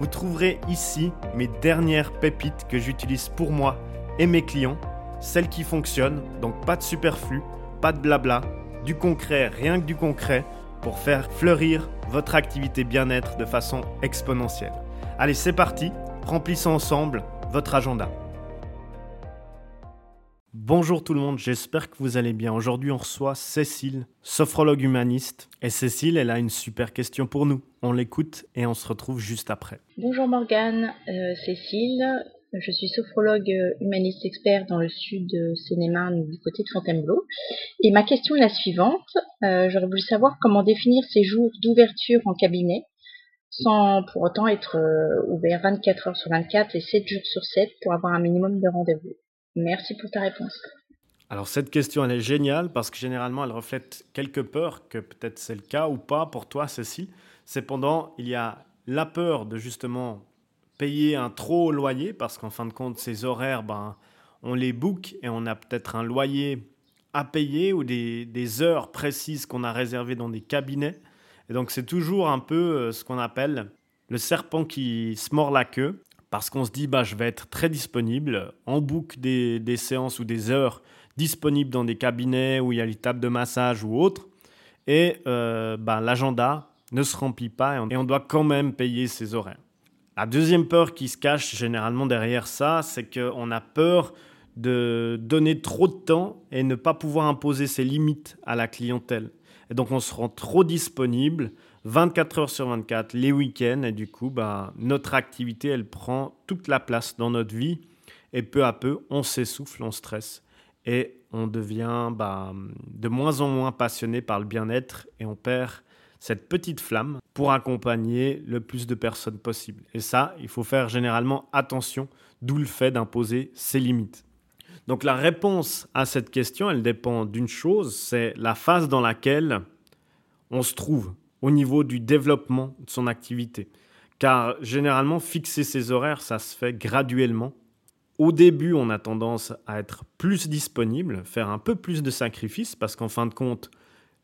Vous trouverez ici mes dernières pépites que j'utilise pour moi et mes clients, celles qui fonctionnent, donc pas de superflu, pas de blabla, du concret, rien que du concret, pour faire fleurir votre activité bien-être de façon exponentielle. Allez, c'est parti, remplissons ensemble votre agenda. Bonjour tout le monde, j'espère que vous allez bien. Aujourd'hui, on reçoit Cécile, sophrologue humaniste. Et Cécile, elle a une super question pour nous. On l'écoute et on se retrouve juste après. Bonjour Morgane, euh, Cécile. Je suis sophrologue humaniste expert dans le sud de Seine-et-Marne, du côté de Fontainebleau. Et ma question est la suivante. Euh, J'aurais voulu savoir comment définir ces jours d'ouverture en cabinet sans pour autant être euh, ouvert 24 heures sur 24 et 7 jours sur 7 pour avoir un minimum de rendez-vous. Merci pour ta réponse. Alors cette question, elle est géniale parce que généralement, elle reflète quelque peur que peut-être c'est le cas ou pas pour toi, Cécile. Cependant, il y a la peur de justement payer un trop haut loyer parce qu'en fin de compte, ces horaires, ben, on les book et on a peut-être un loyer à payer ou des, des heures précises qu'on a réservées dans des cabinets. Et donc c'est toujours un peu euh, ce qu'on appelle le serpent qui se mord la queue parce qu'on se dit bah, je vais être très disponible, en book des, des, séances ou des heures disponibles dans des cabinets où il y a les tables de massage ou autres, et euh, bah, l'agenda ne se remplit pas et on, doit quand même payer ses horaires. La deuxième peur qui se cache généralement derrière ça, c'est qu'on a peur de donner trop de temps et ne pas pouvoir imposer ses limites à la clientèle. Et donc on se rend trop disponible 24 heures sur 24, les week-ends, et du coup, bah, notre activité, elle prend toute la place dans notre vie, et peu à peu, on s'essouffle, on stresse, et on devient bah, de moins en moins passionné par le bien-être, et on perd cette petite flamme pour accompagner le plus de personnes possible. Et ça, il faut faire généralement attention, d'où le fait d'imposer ses limites. Donc la réponse à cette question, elle dépend d'une chose, c'est la phase dans laquelle on se trouve au niveau du développement de son activité. Car généralement, fixer ses horaires, ça se fait graduellement. Au début, on a tendance à être plus disponible, faire un peu plus de sacrifices, parce qu'en fin de compte,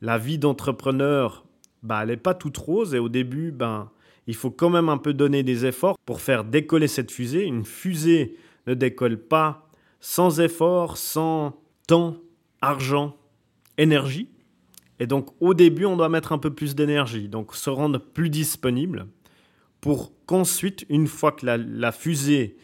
la vie d'entrepreneur, bah, elle n'est pas toute rose, et au début, ben, il faut quand même un peu donner des efforts pour faire décoller cette fusée. Une fusée ne décolle pas sans effort, sans temps, argent, énergie. Et donc au début, on doit mettre un peu plus d'énergie, donc se rendre plus disponible pour qu'ensuite, une fois que la, fusée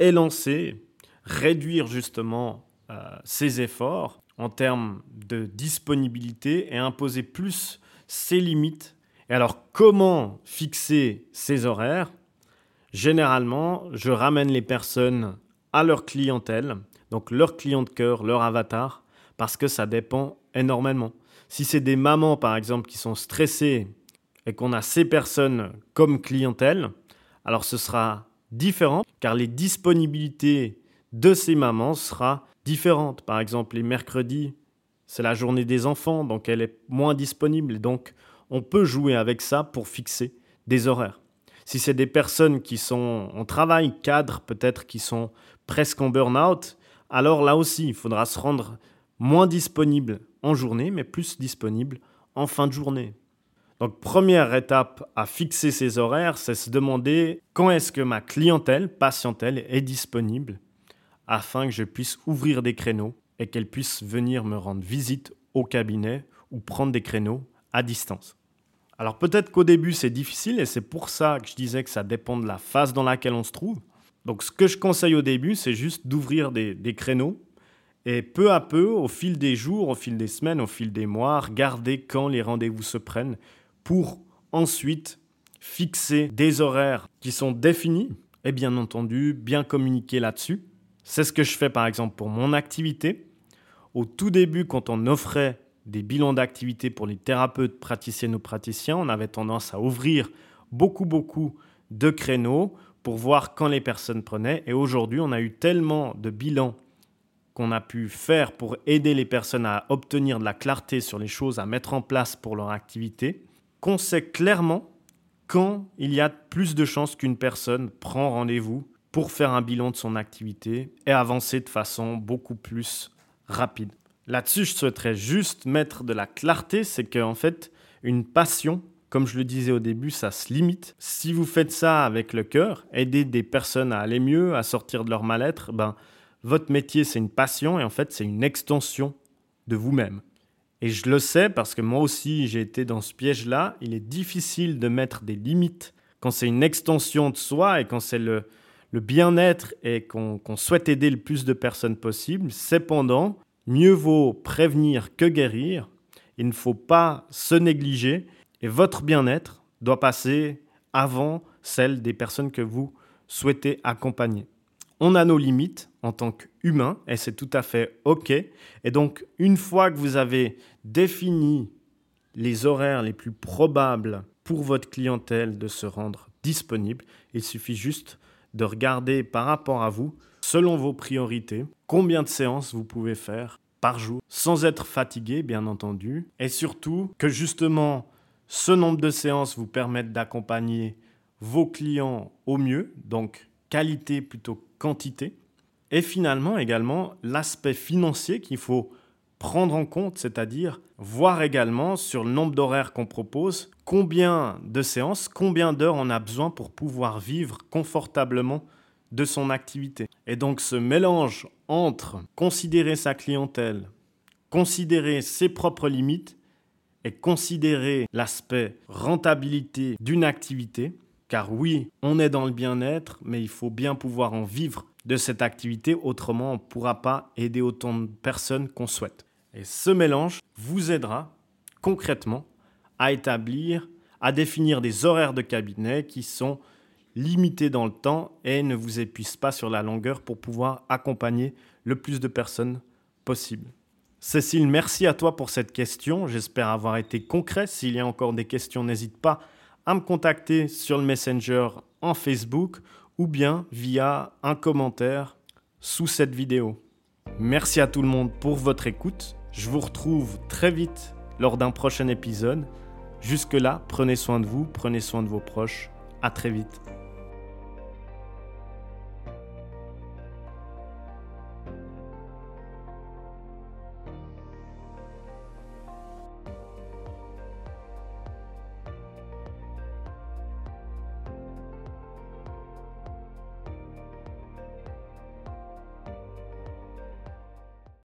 est lancée, réduire justement euh, ses efforts en termes de disponibilité et imposer plus ses limites. Et alors comment fixer ses horaires? Généralement, je ramène les personnes à leur clientèle, donc leur client de cœur, leur avatar, parce que ça dépend énormément. Si c'est des mamans, par exemple, qui sont stressées et qu'on a ces personnes comme clientèle, alors ce sera différent car les disponibilités de ces mamans sera différentes. Par exemple, les mercredis, c'est la journée des enfants, donc elle est moins disponible. Donc, on peut jouer avec ça pour fixer des horaires. Si c'est des personnes qui sont en travail cadre, peut-être qui sont presque en burn-out, alors là aussi, il faudra se rendre moins disponible en journée, mais plus disponible en fin de journée. Donc première étape à fixer ses horaires, c'est se demander quand est-ce que ma clientèle, patientèle, est disponible afin que je puisse ouvrir des créneaux et qu'elle puisse venir me rendre visite au cabinet ou prendre des créneaux à distance. Alors peut-être qu'au début c'est difficile et c'est pour ça que je disais que ça dépend de la phase dans laquelle on se trouve. Donc ce que je conseille au début, c'est juste d'ouvrir des, des créneaux et peu à peu, au fil des jours, au fil des semaines, au fil des mois, regardez quand les rendez-vous se prennent pour ensuite fixer des horaires qui sont définis et bien entendu bien communiquer là-dessus. C'est ce que je fais par exemple pour mon activité. Au tout début, quand on offrait des bilans d'activité pour les thérapeutes, praticiennes ou praticiens, on avait tendance à ouvrir beaucoup, beaucoup de créneaux pour voir quand les personnes prenaient. Et aujourd'hui, on a eu tellement de bilans qu'on a pu faire pour aider les personnes à obtenir de la clarté sur les choses à mettre en place pour leur activité, qu'on sait clairement quand il y a plus de chances qu'une personne prend rendez-vous pour faire un bilan de son activité et avancer de façon beaucoup plus rapide. Là-dessus, je souhaiterais juste mettre de la clarté, c'est qu'en fait, une passion, comme je le disais au début, ça se limite. Si vous faites ça avec le cœur, aider des personnes à aller mieux, à sortir de leur mal-être, ben, votre métier, c'est une passion et en fait, c'est une extension de vous-même. Et je le sais parce que moi aussi, j'ai été dans ce piège-là. Il est difficile de mettre des limites quand c'est une extension de soi et quand c'est le, bien-être et qu'on souhaite aider le plus de personnes possible. Cependant, mieux vaut prévenir que guérir. Il ne faut pas se négliger et votre bien-être doit passer avant celle des personnes que vous souhaitez accompagner. On a nos limites en tant qu'humain et c'est tout à fait OK. Et donc, une fois que vous avez défini les horaires les plus probables pour votre clientèle de se rendre disponible, il suffit juste de regarder par rapport à vous, selon vos priorités, combien de séances vous pouvez faire par jour, sans être fatigué, bien entendu, et surtout que justement ce nombre de séances vous permette d'accompagner vos clients au mieux, donc qualité plutôt que quantité, et finalement également l'aspect financier qu'il faut prendre en compte, c'est-à-dire voir également sur le nombre d'horaires qu'on propose, combien de séances, combien d'heures on a besoin pour pouvoir vivre confortablement de son activité. Et donc ce mélange entre considérer sa clientèle, considérer ses propres limites et considérer l'aspect rentabilité d'une activité, car oui, on est dans le bien-être, mais il faut bien pouvoir en vivre de cette activité, autrement on ne pourra pas aider autant de personnes qu'on souhaite. Et ce mélange vous aidera concrètement à établir, à définir des horaires de cabinet qui sont limités dans le temps et ne vous épuisent pas sur la longueur pour pouvoir accompagner le plus de personnes possible. Cécile, merci à toi pour cette question. J'espère avoir été concret. S'il y a encore des questions, n'hésite pas à me contacter sur le Messenger en Facebook ou bien via un commentaire sous cette vidéo. Merci à tout le monde pour votre écoute. Je vous retrouve très vite lors d'un prochain épisode. Jusque-là, prenez soin de vous, prenez soin de vos proches. À très vite.